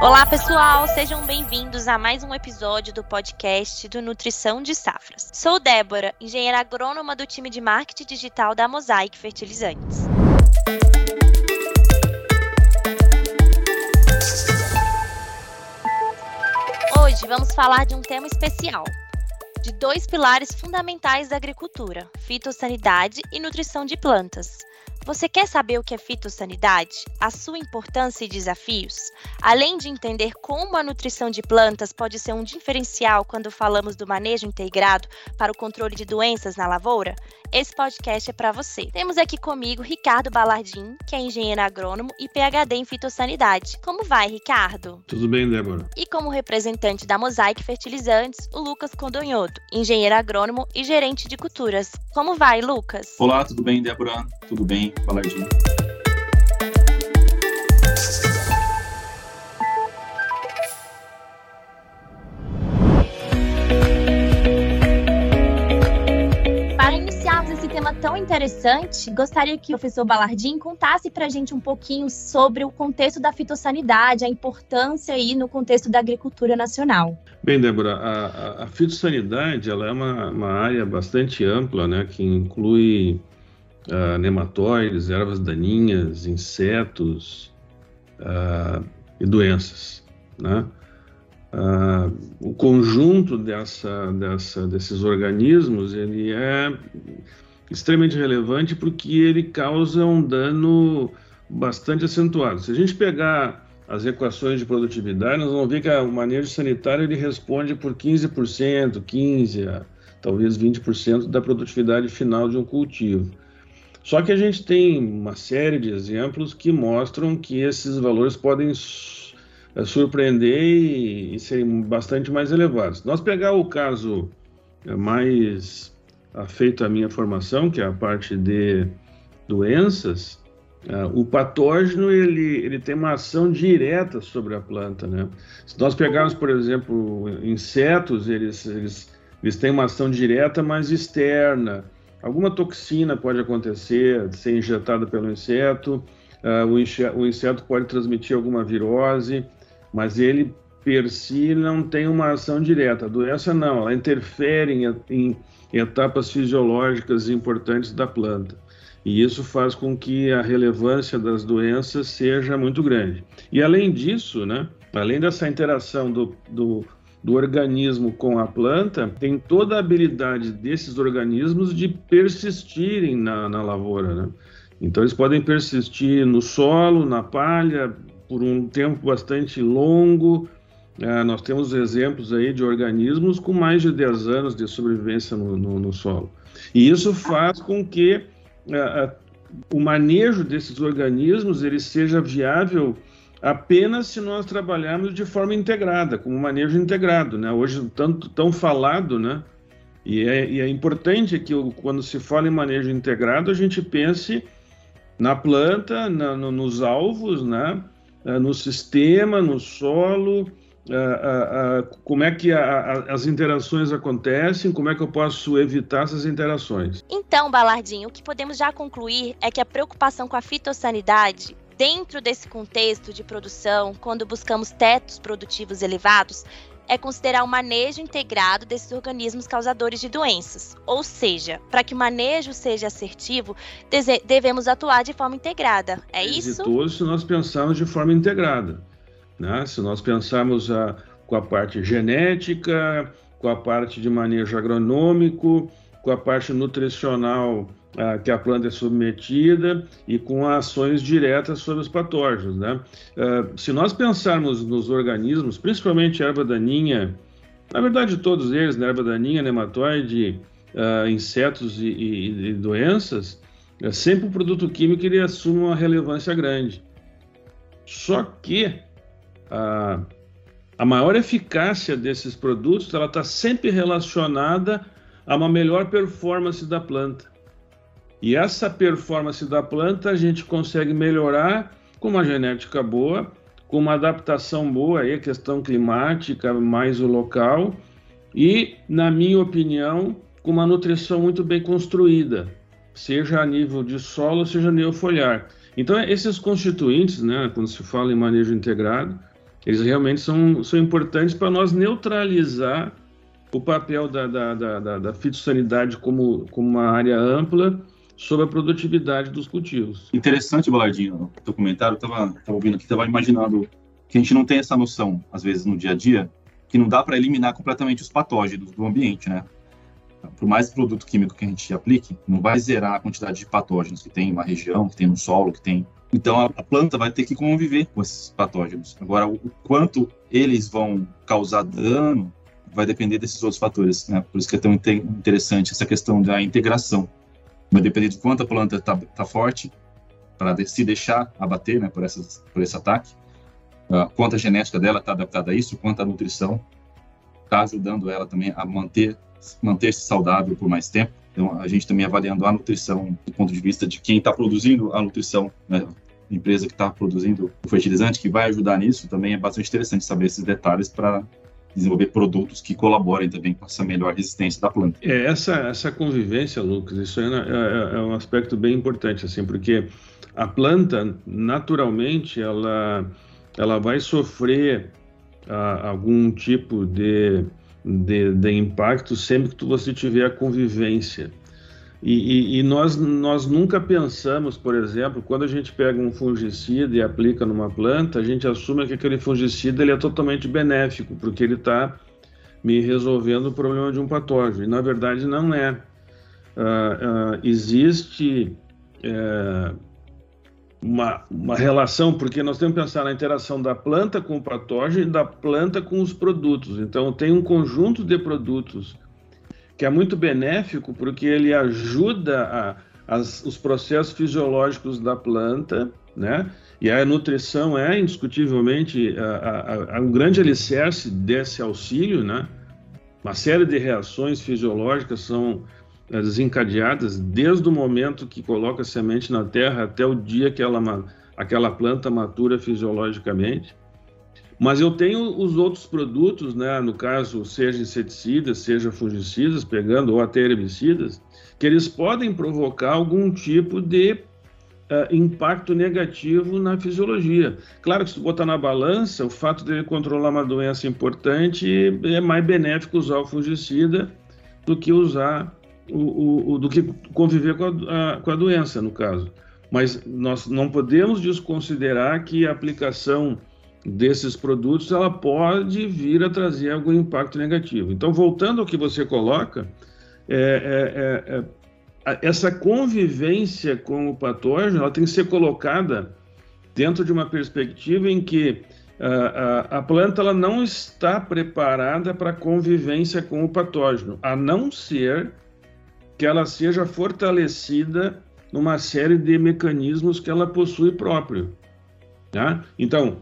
Olá, pessoal, sejam bem-vindos a mais um episódio do podcast do Nutrição de Safras. Sou Débora, engenheira agrônoma do time de marketing digital da Mosaic Fertilizantes. Hoje vamos falar de um tema especial, de dois pilares fundamentais da agricultura: fitossanidade e nutrição de plantas. Você quer saber o que é fitossanidade? A sua importância e desafios? Além de entender como a nutrição de plantas pode ser um diferencial quando falamos do manejo integrado para o controle de doenças na lavoura, esse podcast é para você. Temos aqui comigo Ricardo Balardim, que é engenheiro agrônomo e PhD em fitossanidade. Como vai, Ricardo? Tudo bem, Débora. E como representante da Mosaic Fertilizantes, o Lucas Condonhoto, engenheiro agrônomo e gerente de culturas. Como vai, Lucas? Olá, tudo bem, Débora? Tudo bem? Balardim. Para iniciarmos esse tema tão interessante, gostaria que o professor Balardim contasse para a gente um pouquinho sobre o contexto da fitossanidade, a importância aí no contexto da agricultura nacional. Bem, Débora, a, a, a fitossanidade ela é uma, uma área bastante ampla, né, que inclui uh, nematóides, ervas daninhas, insetos uh, e doenças. Né? Uh, o conjunto dessa, dessa, desses organismos ele é extremamente relevante porque ele causa um dano bastante acentuado. Se a gente pegar as equações de produtividade, nós vamos ver que o manejo sanitário ele responde por 15%, 15%, talvez 20% da produtividade final de um cultivo. Só que a gente tem uma série de exemplos que mostram que esses valores podem eh, surpreender e, e serem bastante mais elevados. Nós pegar o caso eh, mais afeito à minha formação, que é a parte de doenças, uh, o patógeno ele, ele tem uma ação direta sobre a planta, né? Se nós pegarmos, por exemplo, insetos, eles, eles, eles têm uma ação direta, mas externa. Alguma toxina pode acontecer, ser injetada pelo inseto, uh, o, o, inseto pode transmitir alguma virose, mas ele per si não tem uma ação direta. A doença não, ela interfere em, em, etapas fisiológicas importantes da planta. E isso faz com que a relevância das doenças seja muito grande. E além disso, né, além dessa interação do, do do organismo com a planta tem toda a habilidade desses organismos de persistirem na, na lavoura. Né? Então, eles podem persistir no solo, na palha, por um tempo bastante longo. É, nós temos exemplos aí de organismos com mais de 10 anos de sobrevivência no, no, no solo. E isso faz com que é, o manejo desses organismos ele seja viável apenas se nós trabalharmos de forma integrada, como manejo integrado, né? Hoje tanto tão falado, né? E é, e é importante que quando se fala em manejo integrado a gente pense na planta, na, no, nos alvos, né? É, no sistema, no solo, Uh, uh, uh, como é que a, a, as interações acontecem, como é que eu posso evitar essas interações. Então, Balardinho, o que podemos já concluir é que a preocupação com a fitossanidade Dentro desse contexto de produção, quando buscamos tetos produtivos elevados, é considerar o manejo integrado desses organismos causadores de doenças. Ou seja, para que o manejo seja assertivo, devemos atuar de forma integrada. É, é isso? Exitoso se nós pensarmos de forma integrada. Né? Se nós pensarmos a, com a parte genética, com a parte de manejo agronômico, com a parte nutricional ah, que a planta é submetida e com ações diretas sobre os patógenos. Né? Ah, se nós pensarmos nos organismos, principalmente a erva daninha, na verdade todos eles, né? erva daninha, nematóide, ah, insetos e, e, e doenças, é sempre o produto químico ele assume uma relevância grande. Só que a, a maior eficácia desses produtos ela está sempre relacionada a uma melhor performance da planta. E essa performance da planta a gente consegue melhorar com uma genética boa, com uma adaptação boa, aí a questão climática, mais o local, e, na minha opinião, com uma nutrição muito bem construída, seja a nível de solo, seja a nível foliar. Então, esses constituintes, né, quando se fala em manejo integrado, eles realmente são, são importantes para nós neutralizar o papel da, da, da, da fitossanidade como, como uma área ampla sobre a produtividade dos cultivos. Interessante, Balardinho, o teu comentário, estava ouvindo aqui, estava imaginando que a gente não tem essa noção, às vezes, no dia a dia, que não dá para eliminar completamente os patógenos do ambiente, né? Por mais produto químico que a gente aplique, não vai zerar a quantidade de patógenos que tem em uma região, que tem no solo, que tem. Então a planta vai ter que conviver com esses patógenos. Agora, o quanto eles vão causar dano vai depender desses outros fatores, né? Por isso que é tão interessante essa questão da integração. Vai depender de quanto a planta está tá forte para se deixar abater, né, por, essas, por esse ataque uh, quanto a genética dela está adaptada a isso, quanto a nutrição está ajudando ela também a manter manter-se saudável por mais tempo. Então, a gente também avaliando a nutrição do ponto de vista de quem está produzindo a nutrição, né? empresa que está produzindo o fertilizante, que vai ajudar nisso, também é bastante interessante saber esses detalhes para desenvolver produtos que colaborem também com essa melhor resistência da planta. É, essa, essa convivência, Lucas, isso é, é, é um aspecto bem importante, assim, porque a planta, naturalmente, ela ela vai sofrer ah, algum tipo de, de, de, impacto sempre que você tiver a convivência. E, e, e, nós, nós nunca pensamos, por exemplo, quando a gente pega um fungicida e aplica numa planta, a gente assume que aquele fungicida ele é totalmente benéfico, porque ele está me resolvendo o problema de um patógeno. E na verdade não é. Uh, uh, existe uh, uma, uma relação, porque nós temos que pensar na interação da planta com o patógeno e da planta com os produtos. Então, tem um conjunto de produtos que é muito benéfico, porque ele ajuda a, as, os processos fisiológicos da planta, né? E a nutrição é indiscutivelmente a, a, um grande alicerce desse auxílio, né? Uma série de reações fisiológicas são desencadeadas desde o momento que coloca a semente na terra até o dia que ela, aquela planta matura fisiologicamente. Mas eu tenho os outros produtos, né, no caso, seja inseticidas, seja fungicidas, pegando ou até herbicidas, que eles podem provocar algum tipo de uh, impacto negativo na fisiologia. Claro que se botar na balança, o fato de ele controlar uma doença importante é mais benéfico usar o fungicida do que usar o, o, o do que conviver com a, a, com a doença, no caso. Mas nós não podemos desconsiderar que a aplicação desses produtos ela pode vir a trazer algum impacto negativo. Então, voltando ao que você coloca, é, é, é, é essa convivência com o patógeno ela tem que ser colocada dentro de uma perspectiva em que a, a, a planta ela não está preparada para convivência com o patógeno, a não ser que ela seja fortalecida numa série de mecanismos que ela possui próprio. Tá? Então,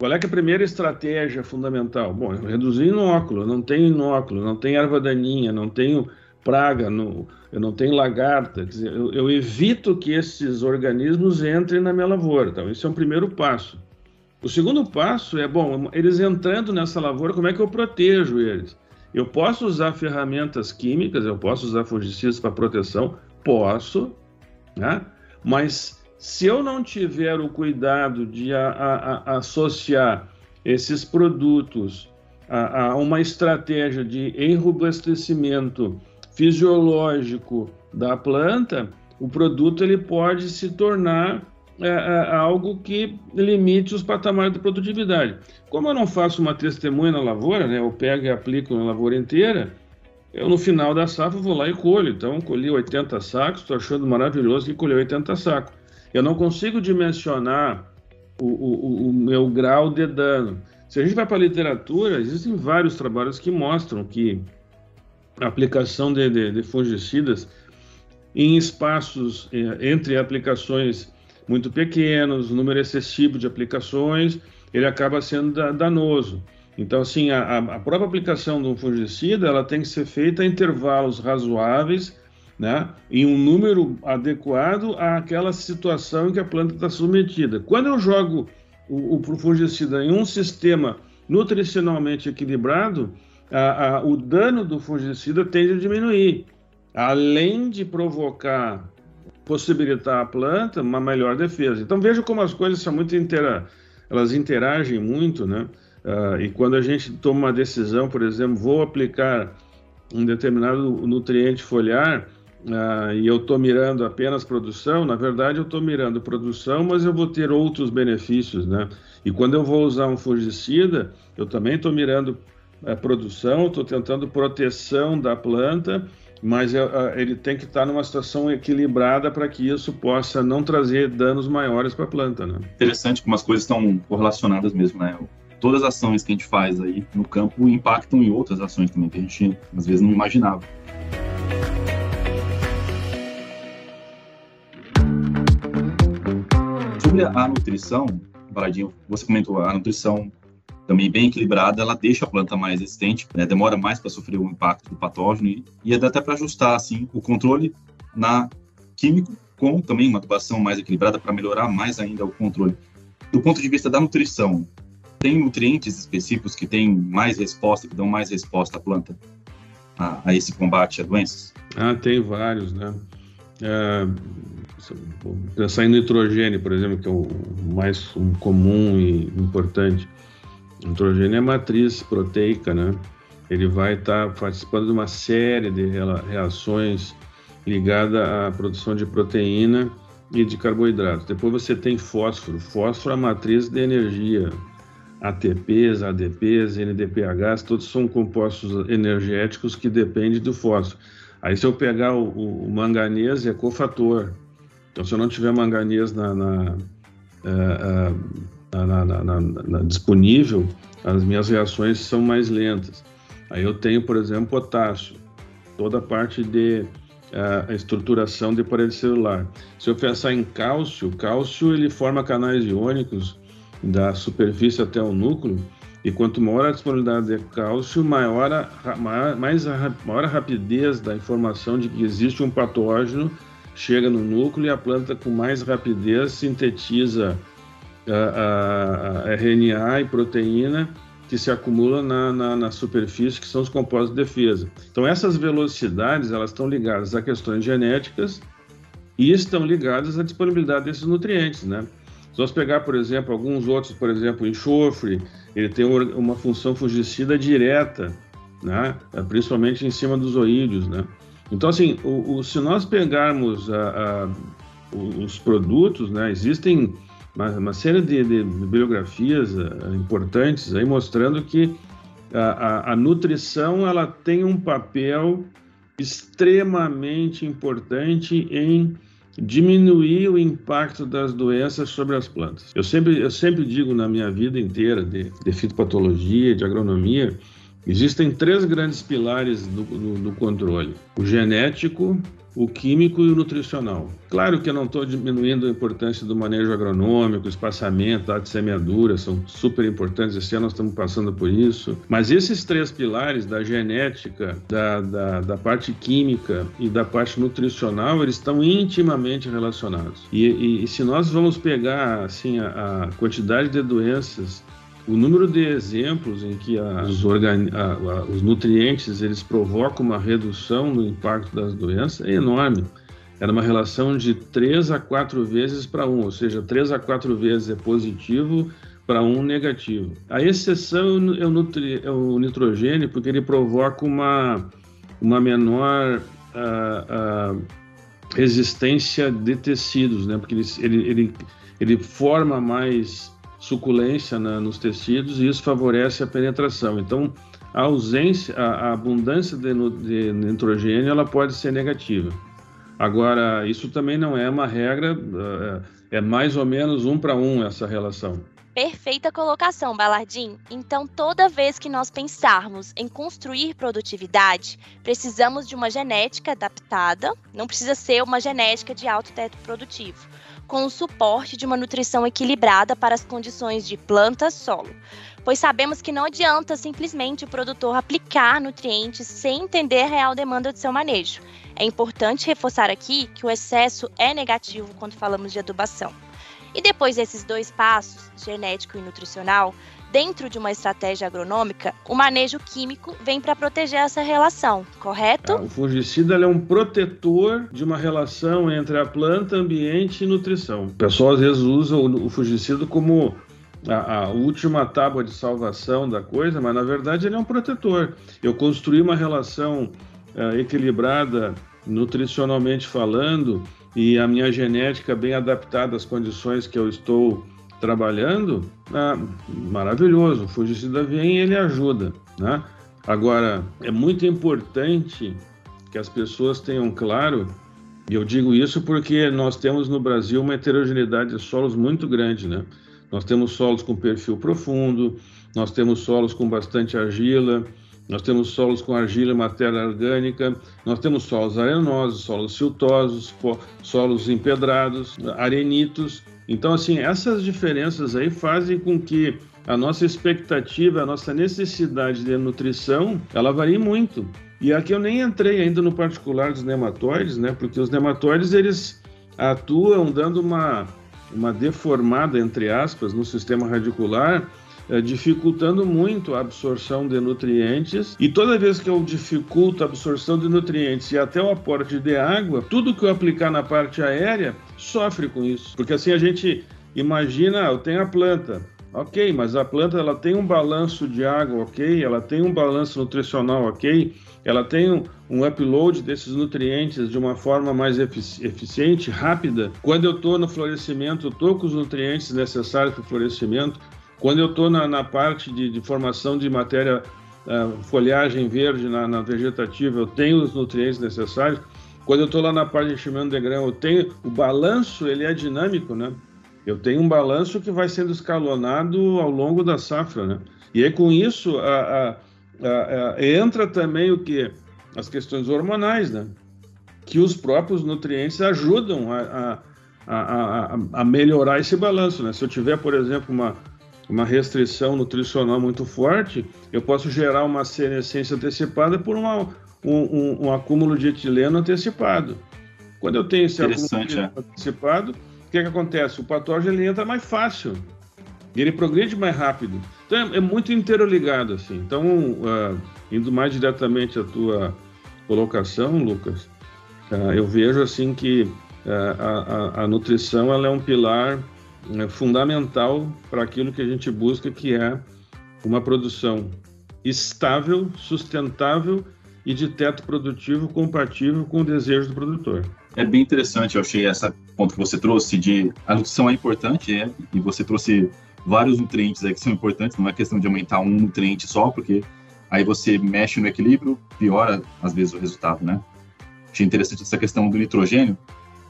qual é, é a primeira estratégia fundamental? Bom, eu reduzir inóculo, não tenho inóculo, não tenho erva daninha, não tenho praga, no, eu não tenho lagarta, dizer, eu, eu, evito que esses organismos entrem na minha lavoura. Então, esse é o primeiro passo. O segundo passo é, bom, eles entrando nessa lavoura, como é que eu protejo eles? Eu posso usar ferramentas químicas, eu posso usar fungicidas para proteção, posso, né? mas se eu não tiver o cuidado de a, a, a associar esses produtos a, uma estratégia de enrobustecimento fisiológico da planta, o produto ele pode se tornar é, é, algo que limite os patamares de produtividade. Como eu não faço uma testemunha na lavoura, né, eu pego e aplico na lavoura inteira, eu no final da safra vou lá e colho. Então, colhi 80 sacos, estou achando maravilhoso que colhi 80 sacos. Eu não consigo dimensionar o, o, o meu grau de dano. Se a gente vai para a literatura, existem vários trabalhos que mostram que a aplicação de, de, de fungicidas em espaços eh, entre aplicações muito pequenos, número excessivo de aplicações, ele acaba sendo danoso. Então, assim, a, a própria aplicação de um fungicida, ela tem que ser feita a intervalos razoáveis, né, em um número adequado àquela situação em que a planta está submetida. Quando eu jogo o, o fungicida em um sistema nutricionalmente equilibrado, a, a, o dano do fungicida tende a diminuir. Além de provocar possibilitar à planta uma melhor defesa. Então veja como as coisas são muito intera elas interagem muito, né? Uh, e quando a gente toma uma decisão, por exemplo, vou aplicar um determinado nutriente foliar uh, e eu estou mirando apenas produção, na verdade eu estou mirando produção, mas eu vou ter outros benefícios, né? E quando eu vou usar um fungicida, eu também estou mirando a produção, estou tentando proteção da planta, mas ele tem que estar numa situação equilibrada para que isso possa não trazer danos maiores para a planta, né? Interessante como as coisas estão correlacionadas mesmo, né? Todas as ações que a gente faz aí no campo impactam em outras ações também que a gente às vezes não imaginava. Sobre a nutrição, Baladinho, você comentou a nutrição também bem equilibrada, ela deixa a planta mais resistente, né? demora mais para sofrer o impacto do patógeno e, e dá até para ajustar assim o controle na químico com também uma adubação mais equilibrada para melhorar mais ainda o controle. Do ponto de vista da nutrição, tem nutrientes específicos que têm mais resposta, que dão mais resposta à planta a, a esse combate a doenças? Ah, tem vários, né? É, pensar em nitrogênio, por exemplo, que é o mais comum e importante. Nitrogênio é matriz proteica, né? Ele vai estar tá participando de uma série de reações ligadas à produção de proteína e de carboidratos. Depois você tem fósforo. Fósforo é a matriz de energia. ATPs, ADPs, NDPHs, todos são compostos energéticos que dependem do fósforo. Aí se eu pegar o, o manganês é cofator. Então se eu não tiver manganês uh, uh, na, na, na, disponível, as minhas reações são mais lentas. Aí eu tenho, por exemplo, potássio, toda a parte de uh, estruturação de parede celular. Se eu pensar em cálcio, cálcio ele forma canais iônicos da superfície até o núcleo, e quanto maior a disponibilidade de cálcio, maior a, maior, mais a, maior a rapidez da informação de que existe um patógeno chega no núcleo e a planta com mais rapidez sintetiza a, a, RNA e proteína que se acumulam na, na, na, superfície, que são os compostos de defesa. Então, essas velocidades elas estão ligadas a questões genéticas e estão ligadas à disponibilidade desses nutrientes, né? Se nós pegar, por exemplo, alguns outros, por exemplo, enxofre, ele tem uma função fungicida direta, né? principalmente em cima dos oídios, né? Então, assim, o, o, se nós pegarmos a, a, os produtos, né, existem uma, uma série de, de bibliografias uh, importantes aí mostrando que a, a, nutrição ela tem um papel extremamente importante em diminuir o impacto das doenças sobre as plantas. Eu sempre, eu sempre digo na minha vida inteira de, de fitopatologia, de agronomia, existem três grandes pilares do, do, do controle: o genético, o químico e o nutricional. Claro que eu não estou diminuindo a importância do manejo agronômico, espaçamento, de semeadura, são super importantes, esse ano nós estamos passando por isso, mas esses três pilares da genética, da, da, da parte química e da parte nutricional, eles estão intimamente relacionados. E, e, e se nós vamos pegar assim, a, a quantidade de doenças o número de exemplos em que os, os, nutrientes eles provocam uma redução no impacto das doenças é enorme. Era uma relação de 3 a 4 vezes para 1, ou seja, 3 a 4 vezes é positivo para 1 negativo. A exceção é o, nutri, é o nitrogênio, porque ele provoca uma, uma menor uh, uh, resistência de tecidos, né? porque ele, ele, ele, ele forma mais suculência na, nos tecidos e isso favorece a penetração. Então, a ausência, a, a abundância de, de, nitrogênio, ela pode ser negativa. Agora, isso também não é uma regra, é, é mais ou menos um para um essa relação. Perfeita colocação, Balardim. Então, toda vez que nós pensarmos em construir produtividade, precisamos de uma genética adaptada, não precisa ser uma genética de alto teto produtivo com o suporte de uma nutrição equilibrada para as condições de planta solo, pois sabemos que não adianta simplesmente o produtor aplicar nutrientes sem entender a real demanda de seu manejo. É importante reforçar aqui que o excesso é negativo quando falamos de adubação. E depois desses dois passos, genético e nutricional, Dentro de uma estratégia agronômica, o manejo químico vem para proteger essa relação, correto? Ah, o fungicida é um protetor de uma relação entre a planta, ambiente e nutrição. O pessoal às vezes usa o, fungicida como a, a, última tábua de salvação da coisa, mas na verdade ele é um protetor. Eu construí uma relação uh, equilibrada nutricionalmente falando e a minha genética bem adaptada às condições que eu estou trabalhando, ah, maravilhoso. Fungicida vem e ele ajuda, né? Agora, é muito importante que as pessoas tenham claro, e eu digo isso porque nós temos no Brasil uma heterogeneidade de solos muito grande, né? Nós temos solos com perfil profundo, nós temos solos com bastante argila, nós temos solos com argila matéria orgânica, nós temos solos arenosos, solos siltosos, solos empedrados, arenitos. Então, assim, essas diferenças aí fazem com que a nossa expectativa, a nossa necessidade de nutrição, ela varie muito. E aqui eu nem entrei ainda no particular dos nematóides, né? Porque os nematóides, eles atuam dando uma, uma deformada, entre aspas, no sistema radicular, dificultando muito a absorção de nutrientes. E toda vez que eu dificulto a absorção de nutrientes e até o aporte de água, tudo que eu aplicar na parte aérea sofre com isso. Porque assim a gente imagina, eu tenho a planta, ok, mas a planta ela tem um balanço de água, ok, ela tem um balanço nutricional, ok, ela tem um, um upload desses nutrientes de uma forma mais efici eficiente, rápida. Quando eu estou no florescimento, estou com os nutrientes necessários para o florescimento. Quando eu estou na, na, parte de, de, formação de matéria, uh, folhagem verde na, na, vegetativa, eu tenho os nutrientes necessários. Quando eu estou lá na parte de enchimento de grão, eu tenho o balanço, ele é dinâmico, né? Eu tenho um balanço que vai sendo escalonado ao longo da safra, né? E aí com isso a, a, a, entra também o que as questões hormonais, né? Que os próprios nutrientes ajudam a, a, melhorar esse balanço, né? Se eu tiver, por exemplo, uma uma restrição nutricional muito forte, eu posso gerar uma senescência antecipada por uma, um, um, um, acúmulo de etileno antecipado. Quando eu tenho esse acúmulo de etileno é. antecipado, o que, é que acontece? O patógeno ele entra mais fácil, ele progride mais rápido. Então é, é muito interligado assim. Então, uh, indo mais diretamente à tua colocação, Lucas, uh, eu vejo assim que uh, a, a, a nutrição ela é um pilar é fundamental para aquilo que a gente busca, que é uma produção estável, sustentável e de teto produtivo compatível com o desejo do produtor. É bem interessante, eu achei essa ponto que você trouxe de a nutrição é importante, é, e você trouxe vários nutrientes aí que são importantes, não é questão de aumentar um nutriente só, porque aí você mexe no equilíbrio, piora às vezes o resultado, né? Achei interessante essa questão do nitrogênio,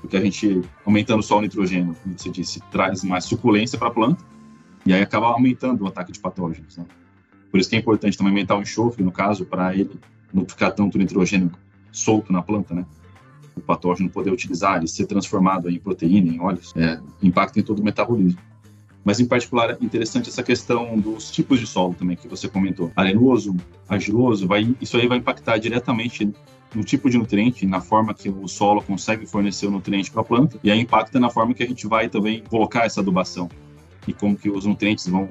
porque a gente, aumentando só o nitrogênio, como você disse, traz mais suculência para a planta, e aí acaba aumentando o ataque de patógenos. Né? Por isso que é importante também aumentar o enxofre, no caso, para ele não ficar tanto nitrogênio solto na planta, né? O patógeno poder utilizar, ele ser transformado em proteína, em óleos, é, impacta em todo o metabolismo. Mas, em particular, é interessante essa questão dos tipos de solo também, que você comentou. Arenoso, argiloso, vai, isso aí vai impactar diretamente no tipo de nutriente, na forma que o solo consegue fornecer o nutriente para a planta, e aí impacta na forma que a gente vai também colocar essa adubação e como que os nutrientes vão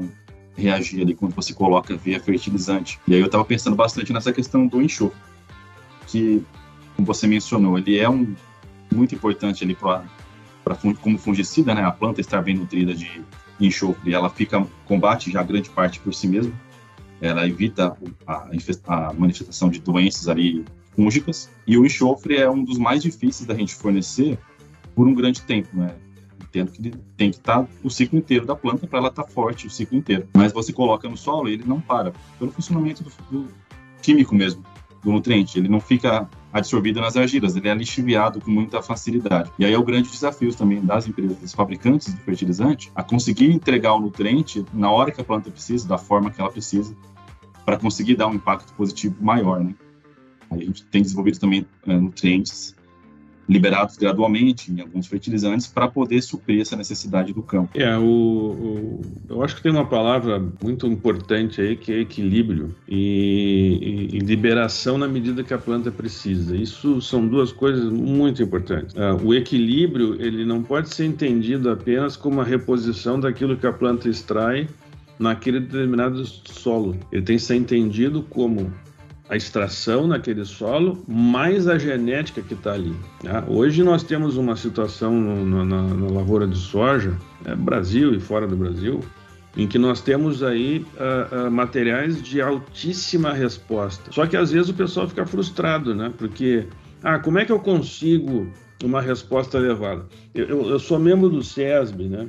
reagir ali quando você coloca via fertilizante. E aí eu estava pensando bastante nessa questão do enxofre, que, como você mencionou, ele é um muito importante ali para como fungicida, né? A planta estar bem nutrida de enxofre, ela fica combate já grande parte por si mesma. Ela evita a, a manifestação de doenças ali fúngicas, e o enxofre é um dos mais difíceis da gente fornecer por um grande tempo, né? Entendo que tem que estar tá o ciclo inteiro da planta para ela estar tá forte o ciclo inteiro. Mas você coloca no solo ele não para, pelo funcionamento do, do químico mesmo, do nutriente. Ele não fica absorvido nas argilas, ele é lixiviado com muita facilidade. E aí é o grande desafio também das empresas, dos fabricantes de fertilizante, a conseguir entregar o nutriente na hora que a planta precisa, da forma que ela precisa, para conseguir dar um impacto positivo maior, né? A gente tem desenvolvido também é, nutrientes liberados gradualmente em alguns fertilizantes para poder suprir essa necessidade do campo. É, o, o, eu acho que tem uma palavra muito importante aí que é equilíbrio e, e, e, liberação na medida que a planta precisa. Isso são duas coisas muito importantes. Uh, o equilíbrio ele não pode ser entendido apenas como a reposição daquilo que a planta extrai naquele determinado solo. Ele tem que ser entendido como a extração naquele solo, mais a genética que está ali. Né? Hoje nós temos uma situação no, na, na, lavoura de soja, é, Brasil e fora do Brasil, em que nós temos aí uh, uh, materiais de altíssima resposta. Só que às vezes o pessoal fica frustrado, né? Porque, ah, como é que eu consigo uma resposta elevada? Eu, eu, eu sou membro do SESB, né?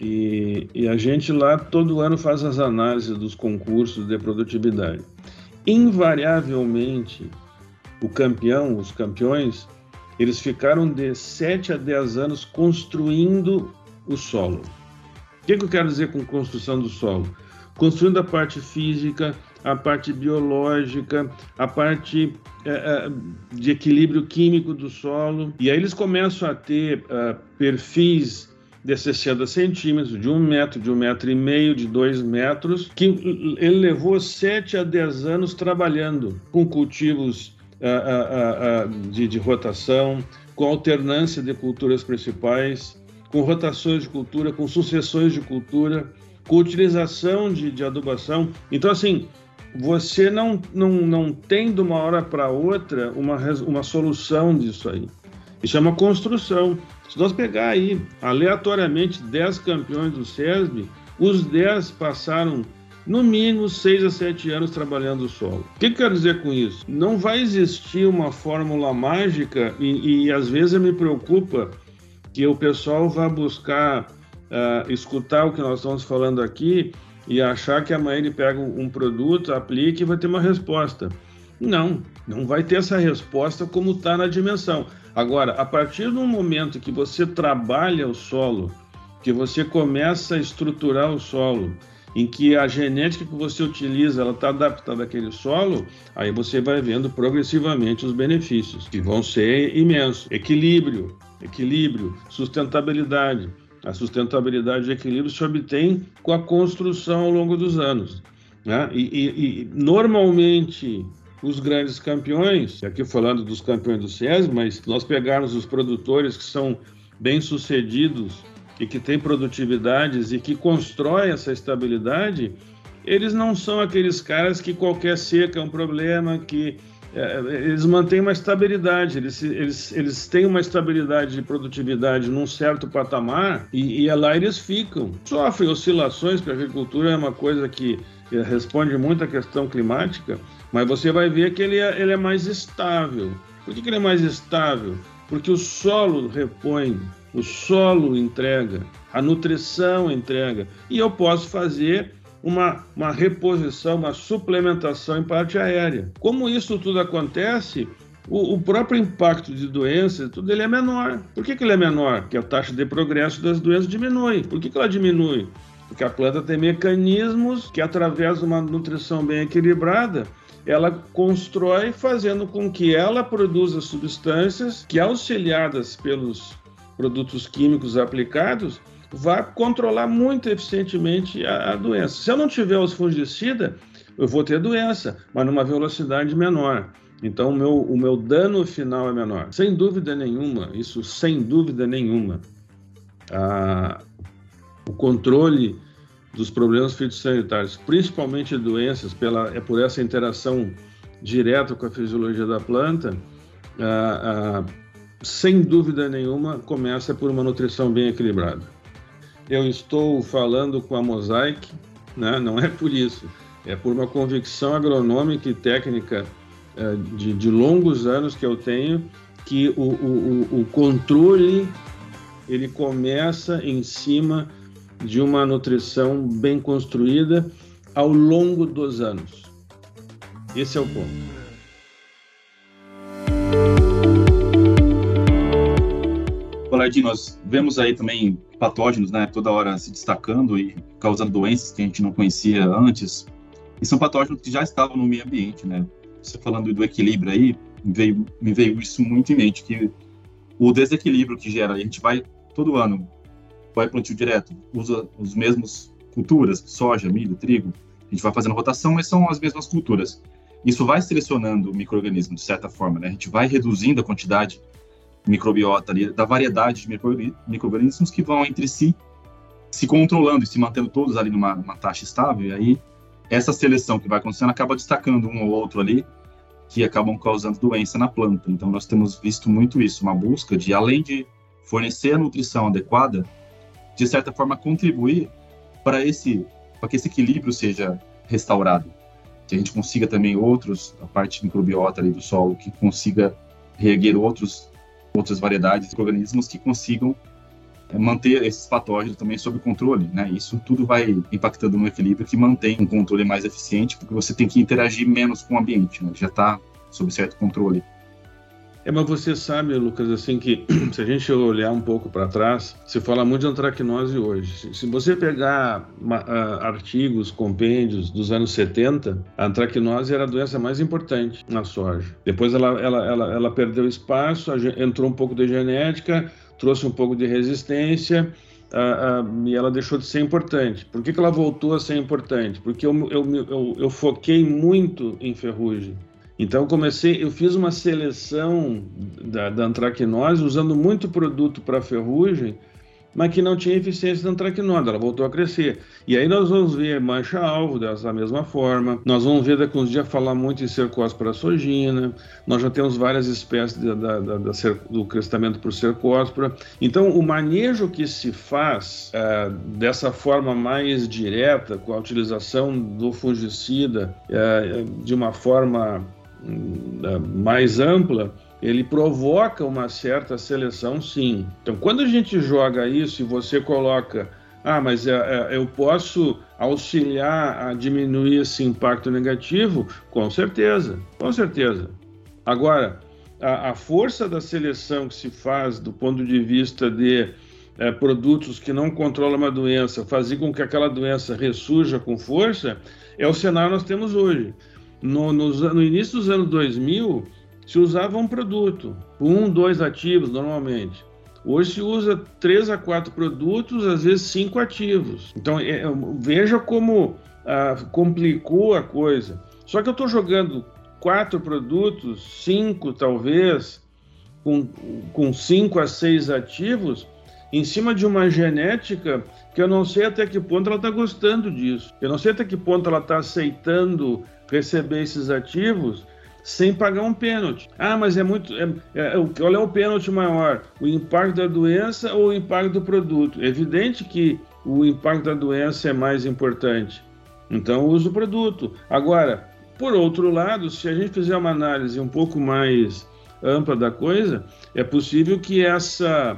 E, e, a gente lá todo ano faz as análises dos concursos de produtividade. Invariavelmente, o campeão, os campeões, eles ficaram de 7 a 10 anos construindo o solo. O que, que eu quero dizer com construção do solo? Construindo a parte física, a parte biológica, a parte é, de equilíbrio químico do solo. E aí eles começam a ter uh, perfis de 60 centímetros, de um metro, de um metro e meio, de dois metros, que ele levou 7 a 10 anos trabalhando com cultivos uh, uh, uh, de, de rotação, com alternância de culturas principais, com rotações de cultura, com sucessões de cultura, com utilização de, de adubação. Então, assim, você não, não, não tem de uma hora para outra uma, uma solução disso aí. Isso é uma construção. Se nós pegar aí aleatoriamente 10 campeões do SESB, os 10 passaram no mínimo 6 a 7 anos trabalhando o solo. O que, que quero dizer com isso? Não vai existir uma fórmula mágica e, e às vezes me preocupa que o pessoal vá buscar uh, escutar o que nós estamos falando aqui e achar que amanhã ele pega um produto, aplica e vai ter uma resposta. Não, não vai ter essa resposta como está na dimensão. Agora, a partir do momento que você trabalha o solo, que você começa a estruturar o solo, em que a genética que você utiliza ela está adaptada àquele solo, aí você vai vendo progressivamente os benefícios, que vão ser imensos. Equilíbrio, equilíbrio, sustentabilidade. A sustentabilidade e equilíbrio se obtém com a construção ao longo dos anos. Né? E, e, e, normalmente os grandes campeões, aqui falando dos campeões do SES, mas nós pegarmos os produtores que são bem-sucedidos e que têm produtividades e que constroem essa estabilidade, eles não são aqueles caras que qualquer seca é um problema, que é, eles mantêm uma estabilidade, eles, eles, eles têm uma estabilidade de produtividade num certo patamar e, e é lá eles ficam. Sofrem oscilações, porque a agricultura é uma coisa que responde muito à questão climática, mas você vai ver que ele é, ele é mais estável. Por que, que ele é mais estável? Porque o solo repõe, o solo entrega, a nutrição entrega, e eu posso fazer uma, uma reposição, uma suplementação em parte aérea. Como isso tudo acontece, o, o, próprio impacto de doenças, tudo ele é menor. Por que, que ele é menor? Porque a taxa de progresso das doenças diminui. Por que, que ela diminui? Porque a planta tem mecanismos que, através de uma nutrição bem equilibrada, ela constrói fazendo com que ela produza substâncias que, auxiliadas pelos produtos químicos aplicados, vai controlar muito eficientemente a, a doença. Se eu não tiver os fungicidas, eu vou ter doença, mas numa velocidade menor. Então, o meu, o meu dano final é menor. Sem dúvida nenhuma, isso sem dúvida nenhuma. O controle dos problemas fitossanitários, principalmente doenças, pela, é por essa interação direta com a fisiologia da planta, sem dúvida nenhuma, começa por uma nutrição bem equilibrada eu estou falando com a Mosaic, né? não é por isso, é por uma convicção agronômica e técnica é, de, de, longos anos que eu tenho, que o, o, o controle ele começa em cima de uma nutrição bem construída ao longo dos anos. Esse é o ponto. Paladino, nós vemos aí também patógenos, né, toda hora se destacando e causando doenças que a gente não conhecia antes. E são patógenos que já estavam no meio ambiente, né? Você falando do equilíbrio aí, me veio, me veio isso muito em mente, que o desequilíbrio que gera, a gente vai todo ano, vai plantio direto, usa os mesmos culturas, soja, milho, trigo, a gente vai fazendo rotação, mas são as mesmas culturas. Isso vai selecionando o microorganismo de certa forma, né? A gente vai reduzindo a quantidade microbiota ali, da variedade de micro-organismos que vão entre si se controlando e se mantendo todos ali numa, numa taxa estável, e aí essa seleção que vai acontecendo acaba destacando um ou outro ali que acabam causando doença na planta. Então nós temos visto muito isso, uma busca de além de fornecer a nutrição adequada, de certa forma contribuir para esse para que esse equilíbrio seja restaurado, que a gente consiga também outros a parte microbiota ali do solo que consiga reerguer outros outras variedades de organismos que consigam é, manter esses patógenos também sob controle, né? Isso tudo vai impactando no equilíbrio que mantém um controle mais eficiente, porque você tem que interagir menos com o ambiente, né? Já está sob certo controle. É, mas você sabe, Lucas, assim que se a gente olhar um pouco para trás, se fala muito de antracnose hoje. Se você pegar uh, artigos, compêndios dos anos 70, a antracnose era a doença mais importante na soja. Depois ela, ela, ela, ela perdeu espaço, entrou um pouco de genética, trouxe um pouco de resistência uh, uh, e ela deixou de ser importante. Por que, que ela voltou a ser importante? Porque eu, eu, eu, eu foquei muito em ferrugem. Então comecei, eu fiz uma seleção da, da antracnose usando muito produto para ferrugem mas que não tinha eficiência da antracnose, ela voltou a crescer. E aí nós vamos ver mancha-alvo dessa mesma forma, nós vamos ver daqui uns dias falar muito em cercóspora sojina, nós já temos várias espécies da, da, da, do crescimento por cercóspora. Então, o manejo que se faz é, dessa forma mais direta, com a utilização do fungicida é, de uma forma mais ampla, ele provoca uma certa seleção, sim. Então, quando a gente joga isso e você coloca, ah, mas é, é, eu posso auxiliar a diminuir esse impacto negativo, com certeza, com certeza. Agora, a, a força da seleção que se faz do ponto de vista de é, produtos que não controlam uma doença, fazer com que aquela doença ressurja com força, é o cenário que nós temos hoje. No, no, início dos anos 2000, se usava um produto, um, dois ativos normalmente. Hoje se usa três a quatro produtos, às vezes cinco ativos. Então é, é veja como ah, complicou a coisa. Só que eu estou jogando quatro produtos, cinco talvez, com, com cinco a seis ativos, em cima de uma genética que eu não sei até que ponto ela está gostando disso. Eu não sei até que ponto ela está aceitando receber esses ativos sem pagar um pênalti. Ah, mas é muito. É, é, qual é o pênalti maior? O impacto da doença ou o impacto do produto? É evidente que o impacto da doença é mais importante. Então, uso o produto. Agora, por outro lado, se a gente fizer uma análise um pouco mais ampla da coisa, é possível que essa,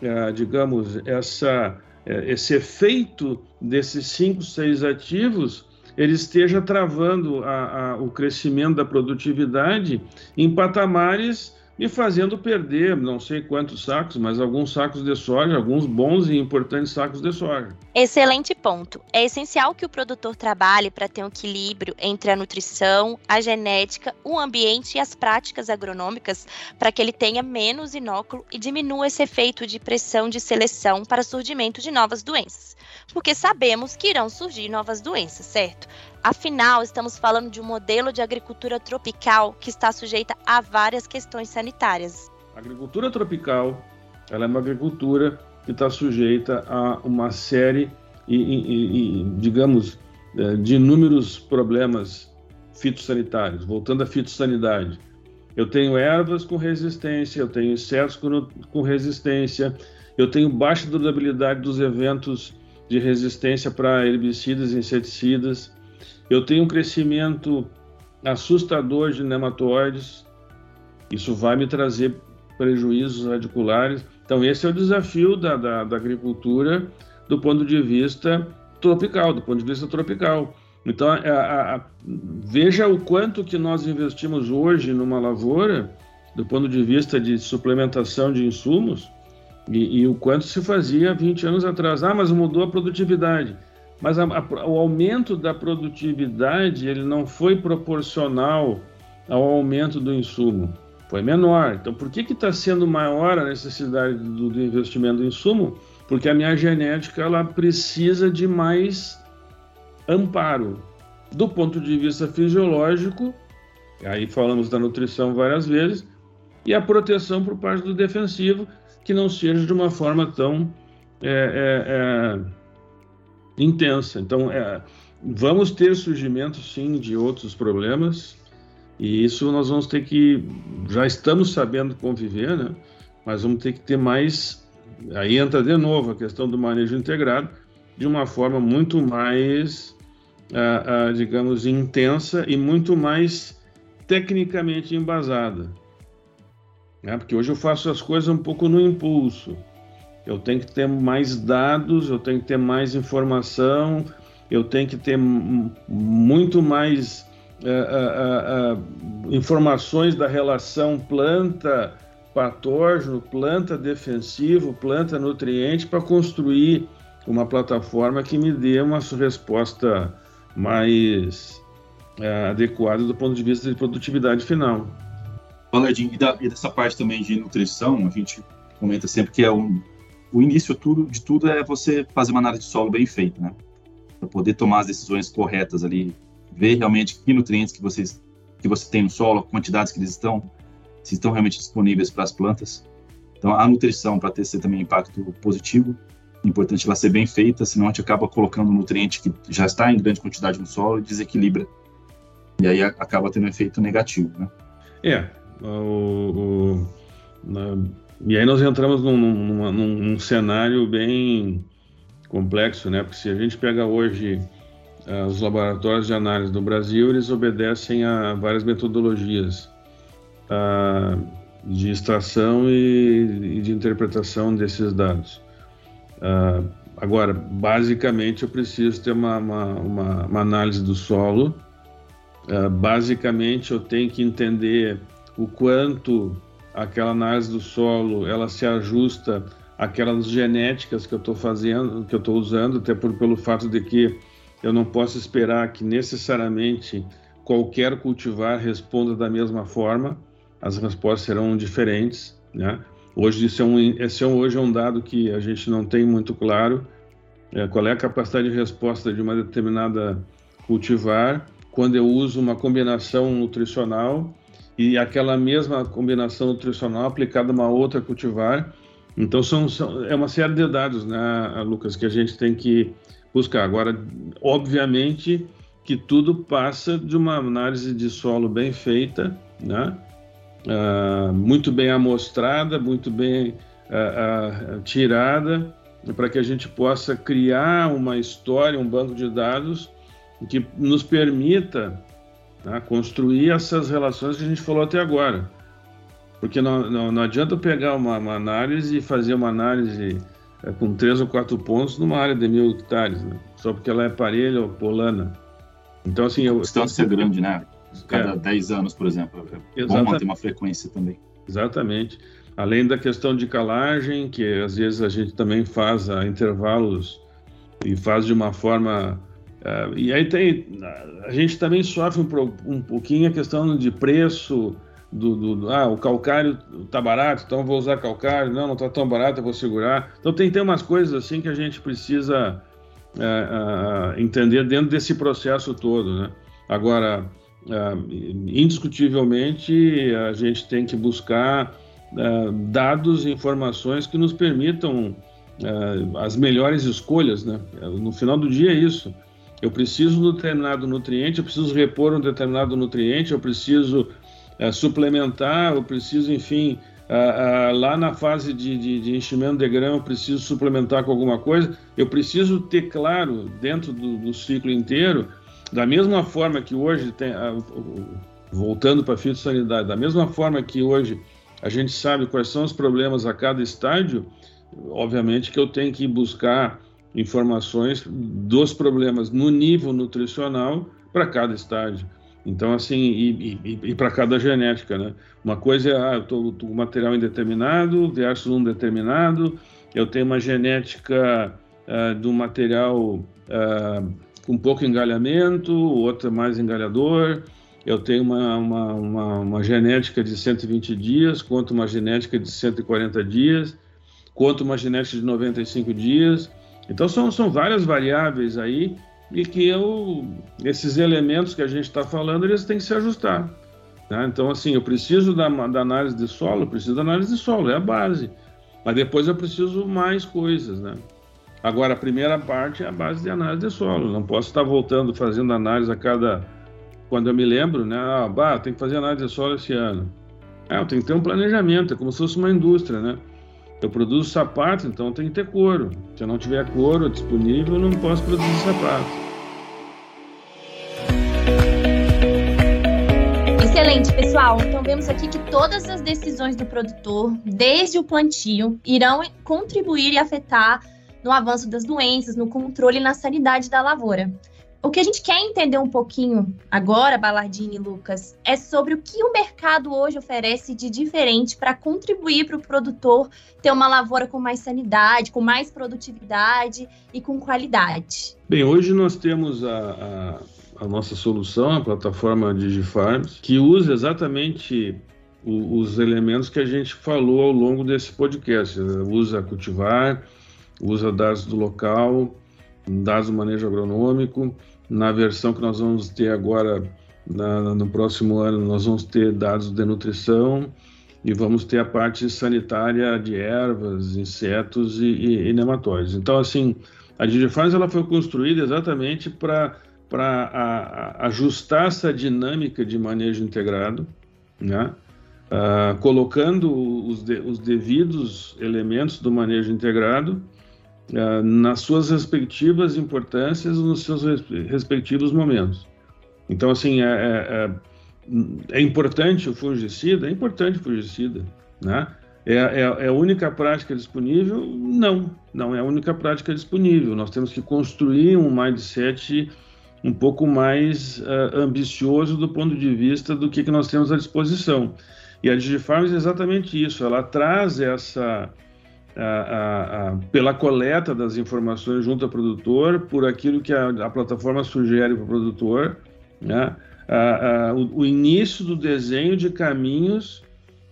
é, digamos, essa, é, esse efeito desses cinco, seis ativos ele esteja travando a, a, o crescimento da produtividade em patamares e fazendo perder não sei quantos sacos, mas alguns sacos de soja, alguns bons e importantes sacos de soja. Excelente ponto. É essencial que o produtor trabalhe para ter um equilíbrio entre a nutrição, a genética, o ambiente e as práticas agronômicas para que ele tenha menos inóculo e diminua esse efeito de pressão de seleção para surgimento de novas doenças. Porque sabemos que irão surgir novas doenças, certo? Afinal, estamos falando de um modelo de agricultura tropical que está sujeita a várias questões sanitárias. A agricultura tropical ela é uma agricultura que está sujeita a uma série e, e, e, digamos, é, de inúmeros problemas fitossanitários. Voltando à fitossanidade, eu tenho ervas com resistência, eu tenho insetos com, com resistência, eu tenho baixa durabilidade dos eventos de resistência para herbicidas e inseticidas, eu tenho um crescimento assustador de nematóides, isso vai me trazer prejuízos radiculares. Então, esse é o desafio da, da, da agricultura do ponto de vista tropical, do ponto de vista tropical. Então, a, a, a, veja o quanto que nós investimos hoje numa lavoura, do ponto de vista de suplementação de insumos, e, e o quanto se fazia 20 anos atrás. Ah, mas mudou a produtividade mas a, a, o aumento da produtividade ele não foi proporcional ao aumento do insumo, foi menor. Então, por que está sendo maior a necessidade do, do, investimento em insumo? Porque a minha genética ela precisa de mais amparo. Do ponto de vista fisiológico, aí falamos da nutrição várias vezes, e a proteção por parte do defensivo, que não seja de uma forma tão é, é, é, intensa. Então, é, vamos ter surgimento, sim, de outros problemas, e isso nós vamos ter que, já estamos sabendo conviver, né? mas vamos ter que ter mais. Aí entra de novo a questão do manejo integrado, de uma forma muito mais, uh, uh, digamos, intensa e muito mais tecnicamente embasada. Né? Porque hoje eu faço as coisas um pouco no impulso. Eu tenho que ter mais dados, eu tenho que ter mais informação, eu tenho que ter muito mais uh, uh, uh, informações da relação planta patógeno, planta defensivo, planta nutriente para construir uma plataforma que me dê uma resposta mais adequada do ponto de vista de produtividade final. Valedinho, e, da, e dessa parte também de nutrição, a gente comenta sempre que é um, o início tudo, de tudo é você fazer uma análise de solo bem feita, né? Para poder tomar as decisões corretas ali, ver realmente que nutrientes que, vocês, que você tem no solo, quantidades que eles estão, se estão realmente disponíveis para as plantas. Então, a nutrição, para ter também impacto positivo, importante ela ser bem feita, senão a gente acaba colocando um nutriente que já está em grande quantidade no solo e desequilibra. E aí acaba tendo um efeito negativo, né? É, o, o na, e aí nós entramos num, num, num, cenário bem complexo, né? Porque se a gente pega hoje uh, os laboratórios de análise do Brasil, eles obedecem a várias metodologias uh, de extração e, e, de interpretação desses dados. Uh, agora, basicamente, eu preciso ter uma, uma, uma, uma análise do solo. basicamente, eu tenho que entender o quanto aquela análise do solo ela se ajusta àquelas genéticas que eu estou fazendo, que eu estou usando, até por, pelo fato de que eu não posso esperar que necessariamente qualquer cultivar responda da mesma forma, as respostas serão diferentes, né? Hoje isso é um, esse é um, hoje é um dado que a gente não tem muito claro, é, qual é a capacidade de resposta de uma determinada cultivar quando eu uso uma combinação nutricional e aquela mesma combinação nutricional aplicada a uma outra cultivar. Então, são, são, é uma série de dados, né, Lucas, que a gente tem que buscar. Agora, obviamente que tudo passa de uma análise de solo bem feita, né? Uh, muito bem amostrada, muito bem uh, uh, tirada, para que a gente possa criar uma história, um banco de dados que nos permita Tá? Construir essas relações que a gente falou até agora. Porque não, não, não adianta pegar uma, uma, análise e fazer uma análise é, com três ou quatro pontos numa área de mil hectares, né? só porque ela é parelha ou polana. Então, assim. A distância é grande, né? Cada é. 10 anos, por exemplo. É Exatamente. bom manter uma frequência também. Exatamente. Além da questão de calagem, que às vezes a gente também faz a intervalos e faz de uma forma Uh, e aí tem, a gente também sofre um, um pouquinho a questão de preço, do, do, do, ah, o calcário tá barato, então vou usar calcário, não, não tá tão barato, eu vou segurar. Então tem, tem umas coisas assim que a gente precisa uh, uh, entender dentro desse processo todo, né? Agora, indiscutivelmente, a gente tem que buscar dados e informações que nos permitam as melhores escolhas, né? No final do dia é isso. Eu preciso de um determinado nutriente, eu preciso repor um determinado nutriente, eu preciso é, suplementar, eu preciso, enfim, lá na fase de, de, de, enchimento de grão, eu preciso suplementar com alguma coisa. Eu preciso ter claro, dentro do, do ciclo inteiro, da mesma forma que hoje tem, voltando para a fitossanidade, da mesma forma que hoje a gente sabe quais são os problemas a cada estágio, obviamente que eu tenho que buscar informações dos problemas no nível nutricional para cada estágio. Então, assim, e, e, e para cada genética, né? Uma coisa é, ah, eu estou com material indeterminado versus um determinado, eu tenho uma genética uh, do material uh, com pouco engalhamento, outra mais engalhador, eu tenho uma, uma, uma, uma genética de 120 dias, quanto uma genética de 140 dias, quanto uma genética de 95 dias, então são, são várias variáveis aí e que eu, esses elementos que a gente está falando, eles têm que se ajustar. Né? Então, assim, eu preciso da, da análise de solo, eu preciso da análise de solo, é a base. Mas depois eu preciso mais coisas, né? Agora, a primeira parte é a base de análise de solo. Não posso estar voltando, fazendo análise a cada. Quando eu me lembro, né? Ah, bah, tem que fazer análise de solo esse ano. É, eu tenho que ter um planejamento, é como se fosse uma indústria, né? Eu produzo sapato, então tem que ter couro. Se eu não tiver couro disponível, eu não posso produzir sapato. Excelente, pessoal. Então vemos aqui que todas as decisões do produtor, desde o plantio, irão contribuir e afetar no avanço das doenças, no controle e na sanidade da lavoura. O que a gente quer entender um pouquinho agora, Balardini e Lucas, é sobre o que o mercado hoje oferece de diferente para contribuir para o produtor ter uma lavoura com mais sanidade, com mais produtividade e com qualidade. Bem, hoje nós temos a, a, a nossa solução, a plataforma DigiFarms, que usa exatamente o, os elementos que a gente falou ao longo desse podcast. Usa cultivar, usa dados do local, dados do manejo agronômico. Na versão que nós vamos ter agora, na, no próximo ano, nós vamos ter dados de nutrição e vamos ter a parte sanitária de ervas, insetos e, e, e nematóides. Então, assim, a Digifaz ela foi construída exatamente para para ajustar essa dinâmica de manejo integrado, né? Uh, colocando os, de, os devidos elementos do manejo integrado uh, nas suas respectivas importâncias, nos seus respectivos momentos. Então, assim, é, é, é, é importante o fungicida? É importante o fungicida, né? É, é, é, a única prática disponível? Não, não é a única prática disponível. Nós temos que construir um mindset um pouco mais uh, ambicioso do ponto de vista do que, que nós temos à disposição. E a Digifarms é exatamente isso, ela traz essa, a, a, pela coleta das informações junto ao produtor, por aquilo que a, plataforma sugere para o produtor, né? o, o, início do desenho de caminhos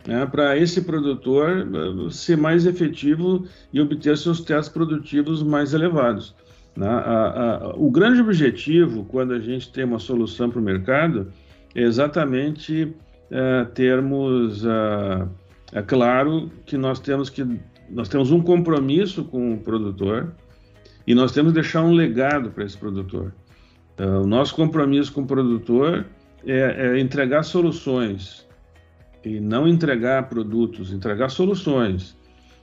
né, para esse produtor uh, ser mais efetivo e obter seus testes produtivos mais elevados. Né? o grande objetivo, quando a gente tem uma solução para o mercado, é exatamente uh, termos, uh, é claro que nós temos que nós temos um compromisso com o produtor e nós temos que deixar um legado para esse produtor. Uh, o nosso compromisso com o produtor é, é, entregar soluções e não entregar produtos, entregar soluções.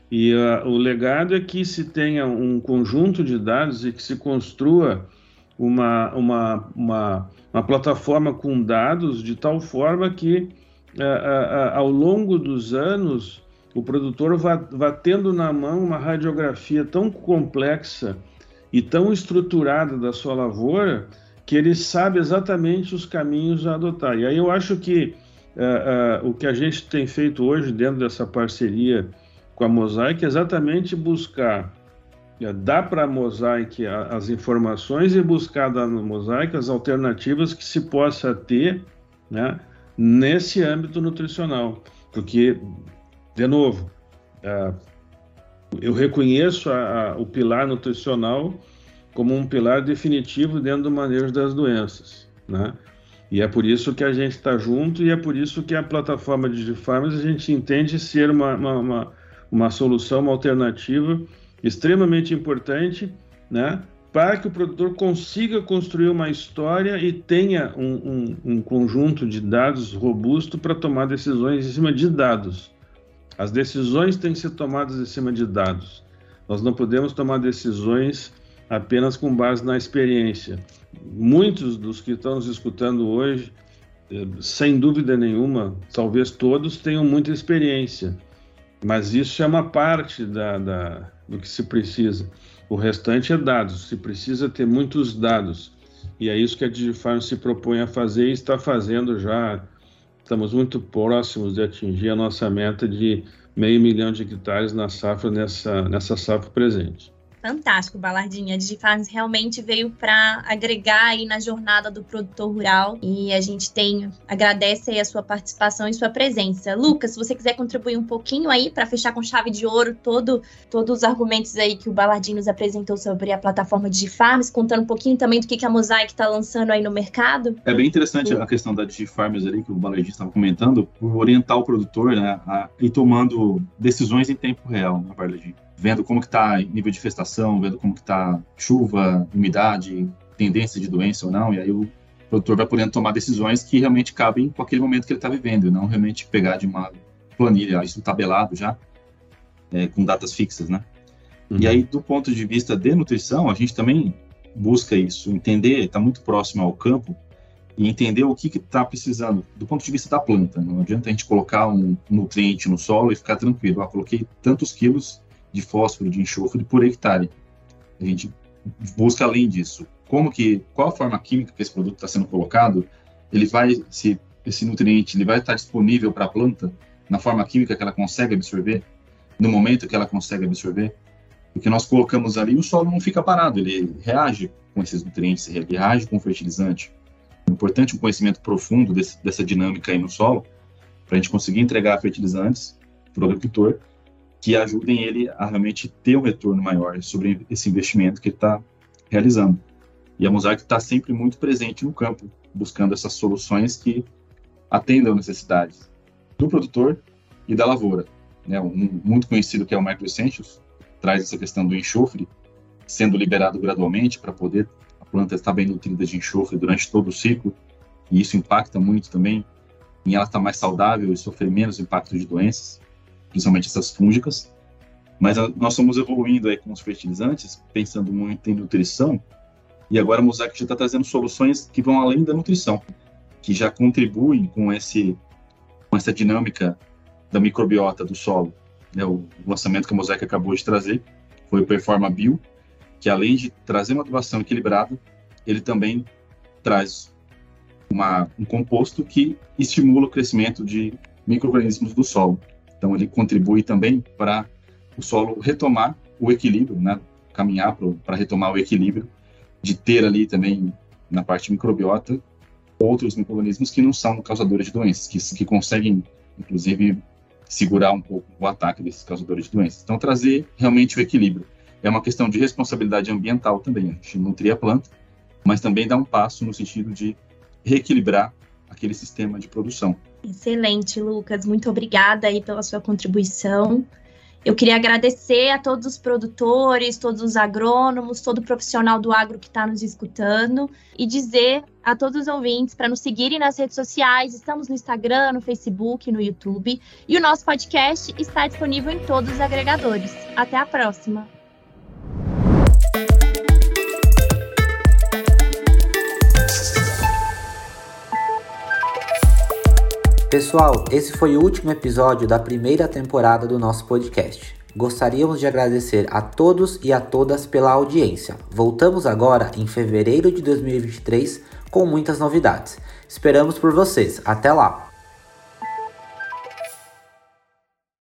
E uh, o legado é que se tenha um conjunto de dados e que se construa uma, uma, uma, uma plataforma com dados de tal forma que uh, uh, ao longo dos anos o produtor vá, vá tendo na mão uma radiografia tão complexa e tão estruturada da sua lavoura que ele sabe exatamente os caminhos a adotar. E aí eu acho que uh, uh, o que a gente tem feito hoje dentro dessa parceria com a Mosaic é exatamente buscar uh, dar para a Mosaic as informações e buscar da Mosaic as alternativas que se possa ter né, nesse âmbito nutricional. Porque de novo, uh, eu reconheço a, a, o pilar nutricional como um pilar definitivo dentro do manejo das doenças, né? E é por isso que a gente está junto e é por isso que a plataforma de Farms a gente entende ser uma, uma, uma, uma solução, uma alternativa extremamente importante, né? Para que o produtor consiga construir uma história e tenha um, um, um conjunto de dados robusto para tomar decisões em cima de dados. As decisões têm que ser tomadas em cima de dados. Nós não podemos tomar decisões apenas com base na experiência. Muitos dos que estão nos escutando hoje, eh, sem dúvida nenhuma, talvez todos tenham muita experiência, mas isso é uma parte da, da, do que se precisa. O restante é dados, se precisa ter muitos dados. E é isso que a Digifarm se propõe a fazer e está fazendo já estamos muito próximos de atingir a nossa meta de meio milhão de hectares na safra nessa, nessa safra presente fantástico, Balardinha. A Digifarms realmente veio para agregar aí na jornada do produtor rural e a gente tem agradece aí a sua participação e sua presença. Lucas, se você quiser contribuir um pouquinho aí para fechar com chave de ouro todo, todos os argumentos aí que o Balardinho nos apresentou sobre a plataforma Digifarms, contando um pouquinho também do que, a Mosaic está lançando aí no mercado. É bem interessante a questão da Digifarms ali que o Balardinho estava comentando, por orientar o produtor né, a ir tomando decisões em tempo real, né, Balardinho. Vendo como que está nível de infestação, vendo como que está chuva, umidade, tendência de doença ou não, e aí o produtor vai podendo tomar decisões que realmente cabem com aquele momento que ele está vivendo, e não realmente pegar de uma planilha, isso tabelado já, é, com datas fixas, né? Uhum. E aí, do ponto de vista de nutrição, a gente também busca isso, entender, está muito próximo ao campo, e entender o que está precisando do ponto de vista da planta. Não adianta a gente colocar um nutriente no solo e ficar tranquilo. Ah, coloquei tantos quilos de fósforo, de enxofre por hectare. A gente busca além disso. Como que, qual a forma química que esse produto está sendo colocado? Ele vai, se esse nutriente, ele vai estar disponível para a planta na forma química que ela consegue absorver, no momento que ela consegue absorver. Porque nós colocamos ali, o solo não fica parado, ele reage com esses nutrientes, ele reage com o fertilizante. É importante um conhecimento profundo desse, dessa dinâmica aí no solo, para a gente conseguir entregar fertilizantes para o agricultor que ajudem ele a realmente ter um retorno maior sobre esse investimento que ele está realizando. E a Mosaic está sempre muito presente no campo, buscando essas soluções que atendam necessidades do produtor e da lavoura. Né? Um muito conhecido que é o Micro Essentials traz essa questão do enxofre sendo liberado gradualmente para poder a planta estar bem nutrida de enxofre durante todo o ciclo, e isso impacta muito também em ela estar mais saudável e sofrer menos impacto de doenças, principalmente essas fúngicas. Mas a, nós estamos evoluindo aí com os fertilizantes, pensando muito em nutrição, e agora a Mosaic já está trazendo soluções que vão além da nutrição, que já contribuem com esse com essa dinâmica da microbiota do solo. Né? O lançamento que a Mosaic acabou de trazer foi o Performa Bio, que além de trazer uma adubação equilibrada, ele também traz uma, um composto que estimula o crescimento de micro-organismos do solo. Então, ele contribui também para o solo retomar o equilíbrio, né? caminhar para retomar o equilíbrio, de ter ali também, na parte microbiota, outros micro-organismos que não são causadores de doenças, que, que conseguem, inclusive, segurar um pouco o ataque desses causadores de doenças. Então, trazer realmente o equilíbrio. É uma questão de responsabilidade ambiental também. A gente nutrir a planta, mas também dá um passo no sentido de reequilibrar aquele sistema de produção. Excelente, Lucas. Muito obrigada aí pela sua contribuição. Eu queria agradecer a todos os produtores, todos os agrônomos, todo profissional do agro que está nos escutando e dizer a todos os ouvintes para nos seguirem nas redes sociais. Estamos no Instagram, no Facebook, no YouTube e o nosso podcast está disponível em todos os agregadores. Até a próxima! Pessoal, esse foi o último episódio da primeira temporada do nosso podcast. Gostaríamos de agradecer a todos e a todas pela audiência. Voltamos agora em fevereiro de 2023 com muitas novidades. Esperamos por vocês. Até lá!